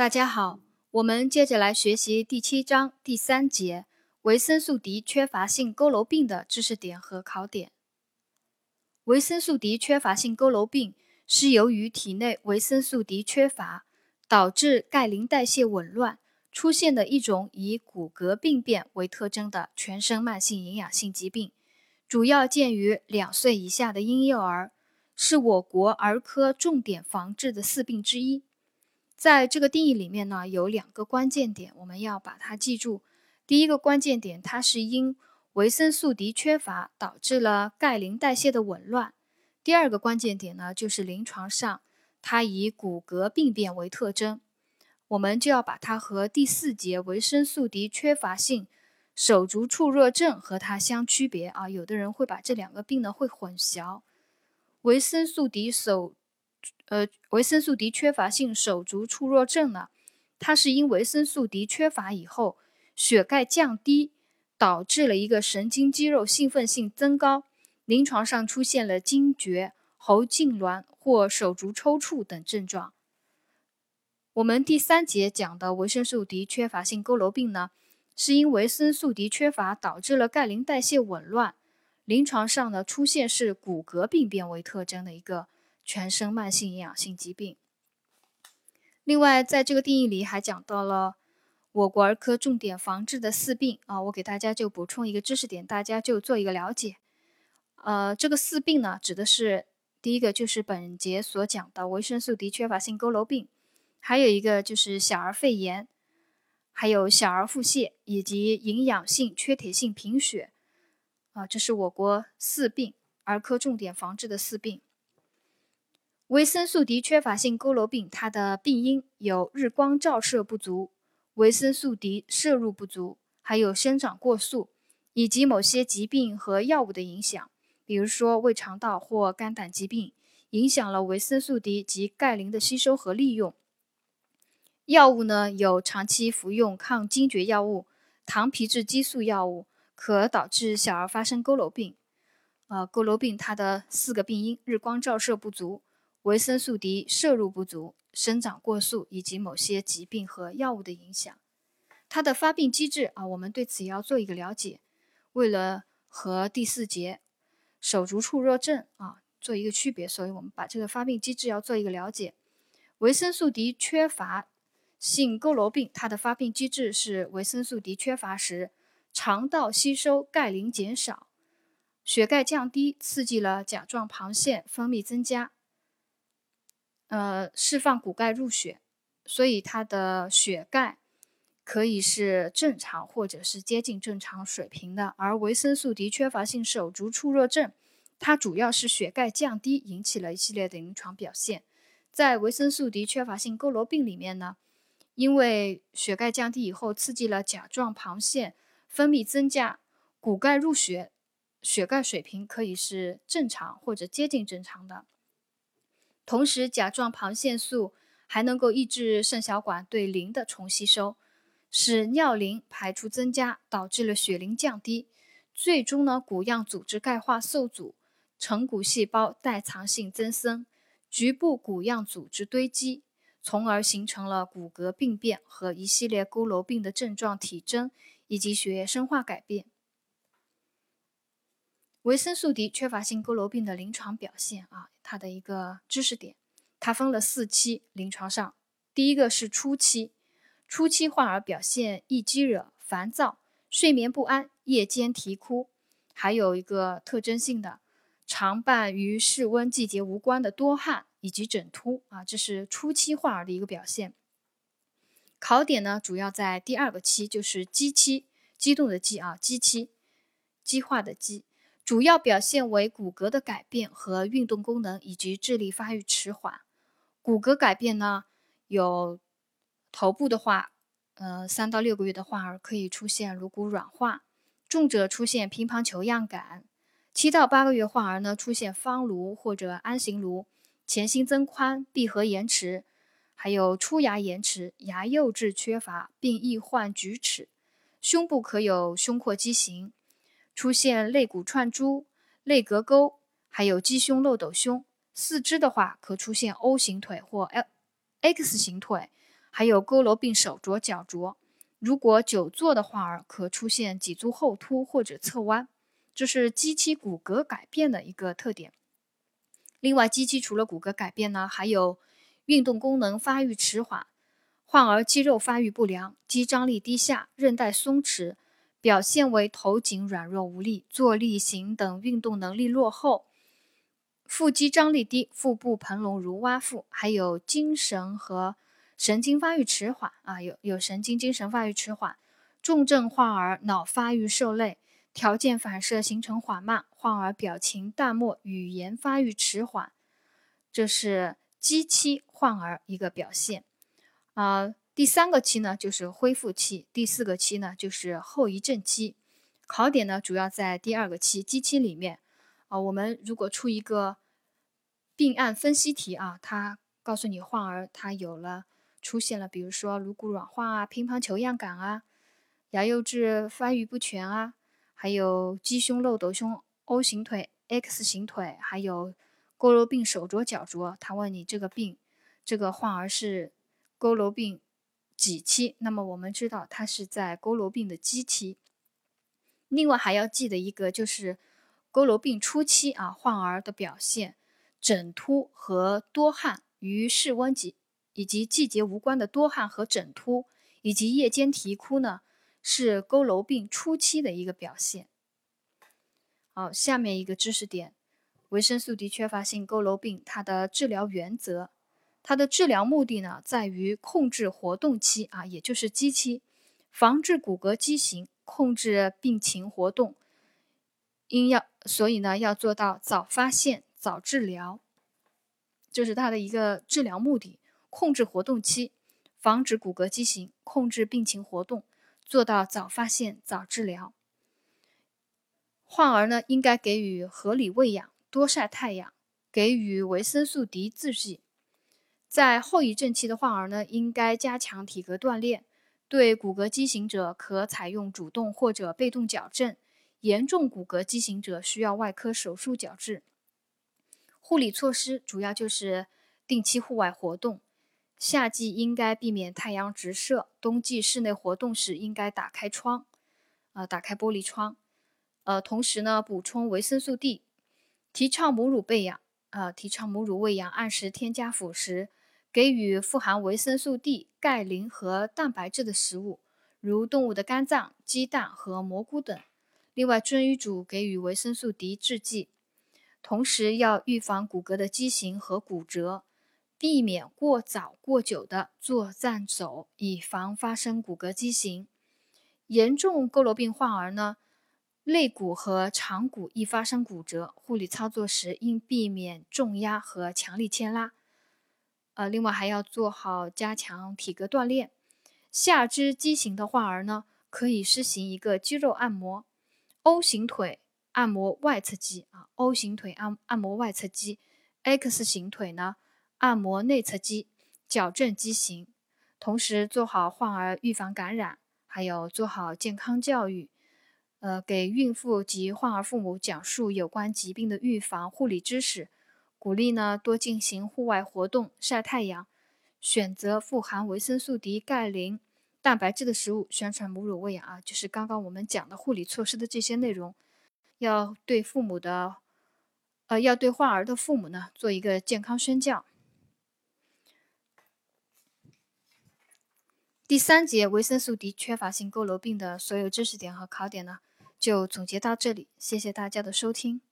大家好，我们接着来学习第七章第三节维生素 D 缺乏性佝偻病的知识点和考点。维生素 D 缺乏性佝偻病是由于体内维生素 D 缺乏，导致钙磷代谢紊乱，出现的一种以骨骼病变为特征的全身慢性营养性疾病，主要见于两岁以下的婴幼儿，是我国儿科重点防治的四病之一。在这个定义里面呢，有两个关键点，我们要把它记住。第一个关键点，它是因维生素 D 缺乏导致了钙磷代谢的紊乱。第二个关键点呢，就是临床上它以骨骼病变为特征，我们就要把它和第四节维生素 D 缺乏性手足触热症和它相区别啊。有的人会把这两个病呢会混淆，维生素 D 手。呃，维生素 D 缺乏性手足搐弱症呢，它是因维生素 D 缺乏以后，血钙降低，导致了一个神经肌肉兴奋性增高，临床上出现了惊厥、喉痉挛或手足抽搐等症状。我们第三节讲的维生素 D 缺乏性佝偻病呢，是因维生素 D 缺乏导致了钙磷代谢紊乱，临床上呢出现是骨骼病变为特征的一个。全身慢性营养性疾病。另外，在这个定义里还讲到了我国儿科重点防治的四病啊，我给大家就补充一个知识点，大家就做一个了解。呃，这个四病呢，指的是第一个就是本节所讲的维生素 D 缺乏性佝偻病，还有一个就是小儿肺炎，还有小儿腹泻以及营养性缺铁性贫血啊，这是我国四病儿科重点防治的四病。维生素 D 缺乏性佝偻病，它的病因有日光照射不足、维生素 D 摄入不足，还有生长过速，以及某些疾病和药物的影响，比如说胃肠道或肝胆疾病，影响了维生素 D 及钙磷的吸收和利用。药物呢，有长期服用抗惊厥药物、糖皮质激素药物，可导致小儿发生佝偻病。呃，佝偻病它的四个病因：日光照射不足。维生素 D 摄入不足、生长过速以及某些疾病和药物的影响，它的发病机制啊，我们对此要做一个了解。为了和第四节手足处弱症啊做一个区别，所以我们把这个发病机制要做一个了解。维生素 D 缺乏性佝偻病，它的发病机制是维生素 D 缺乏时，肠道吸收钙磷减少，血钙降低，刺激了甲状旁腺分泌增加。呃，释放骨钙入血，所以它的血钙可以是正常或者是接近正常水平的。而维生素 D 缺乏性手足处弱症，它主要是血钙降低引起了一系列的临床表现。在维生素 D 缺乏性佝偻病里面呢，因为血钙降低以后，刺激了甲状旁腺分泌增加，骨钙入血，血钙水平可以是正常或者接近正常的。同时，甲状旁腺素还能够抑制肾小管对磷的重吸收，使尿磷排出增加，导致了血磷降低。最终呢，骨样组织钙化受阻，成骨细胞代偿性增生，局部骨样组织堆积，从而形成了骨骼病变和一系列佝偻病的症状体征以及血液生化改变。维生素 D 缺乏性佝偻病的临床表现啊，它的一个知识点，它分了四期。临床上，第一个是初期，初期患儿表现易激惹、烦躁、睡眠不安、夜间啼哭，还有一个特征性的，常伴与室温季节无关的多汗以及枕秃啊，这是初期患儿的一个表现。考点呢，主要在第二个期，就是激期，激动的激啊，激期，激化的激。主要表现为骨骼的改变和运动功能以及智力发育迟缓。骨骼改变呢，有头部的话，呃，三到六个月的患儿可以出现颅骨软化，重者出现乒乓球样感；七到八个月患儿呢，出现方颅或者鞍形颅，前心增宽，闭合延迟，还有出牙延迟，牙釉质缺乏，并易患龋齿。胸部可有胸廓畸形。出现肋骨串珠、肋膈沟，还有鸡胸漏斗胸。四肢的话，可出现 O 型腿或 L X 型腿，还有佝偻病手镯、脚镯。如果久坐的患儿，可出现脊柱后凸或者侧弯，这是肌期骨骼改变的一个特点。另外，肌期除了骨骼改变呢，还有运动功能发育迟缓，患儿肌肉发育不良，肌张力低下，韧带松弛，表现为头颈软弱无力，坐立行等运动能力落后，腹肌张力低，腹部膨隆如蛙腹，还有精神和。神经发育迟缓啊，有有神经精神发育迟缓，重症患儿脑发育受累，条件反射形成缓慢，患儿表情淡漠，语言发育迟缓，这是肌期患儿一个表现啊。第三个期呢就是恢复期，第四个期呢就是后遗症期。考点呢主要在第二个期基期里面啊。我们如果出一个病案分析题啊，他告诉你患儿他有了。出现了，比如说颅骨软化啊、乒乓球样感啊、牙釉质发育不全啊，还有鸡胸漏斗胸、O 型腿、X 型腿，还有佝偻病手镯、脚镯。他问你这个病，这个患儿是佝偻病几期？那么我们知道它是在佝偻病的基期。另外还要记得一个就是佝偻病初期啊，患儿的表现枕突和多汗，与室温及。以及季节无关的多汗和枕突，以及夜间啼哭呢，是佝偻病初期的一个表现。好，下面一个知识点：维生素 D 缺乏性佝偻病，它的治疗原则，它的治疗目的呢，在于控制活动期啊，也就是肌期，防治骨骼畸形，控制病情活动。应要，所以呢，要做到早发现、早治疗，这是它的一个治疗目的。控制活动期，防止骨骼畸形，控制病情活动，做到早发现、早治疗。患儿呢，应该给予合理喂养，多晒太阳，给予维生素 D 制剂。在后遗症期的患儿呢，应该加强体格锻炼。对骨骼畸形者，可采用主动或者被动矫正；严重骨骼畸形者，需要外科手术矫治。护理措施主要就是定期户外活动。夏季应该避免太阳直射，冬季室内活动时应该打开窗，呃，打开玻璃窗，呃，同时呢，补充维生素 D，提倡母乳喂养，呃，提倡母乳喂养，按时添加辅食，给予富含维生素 D、钙、磷和蛋白质的食物，如动物的肝脏、鸡蛋和蘑菇等。另外，遵医嘱给予维生素 D 制剂，同时要预防骨骼的畸形和骨折。避免过早过久的坐站走，以防发生骨骼畸形。严重佝偻病患儿呢，肋骨和长骨易发生骨折，护理操作时应避免重压和强力牵拉。呃，另外还要做好加强体格锻炼。下肢畸形的患儿呢，可以施行一个肌肉按摩：O 型腿按摩外侧肌啊，O 型腿按按摩外侧肌；X 型腿呢。按摩内侧肌，矫正畸形，同时做好患儿预防感染，还有做好健康教育，呃，给孕妇及患儿父母讲述有关疾病的预防护理知识，鼓励呢多进行户外活动，晒太阳，选择富含维生素 D、钙、磷、蛋白质的食物，宣传母乳喂养啊，就是刚刚我们讲的护理措施的这些内容，要对父母的，呃，要对患儿的父母呢做一个健康宣教。第三节维生素 D 缺乏性佝偻病的所有知识点和考点呢，就总结到这里。谢谢大家的收听。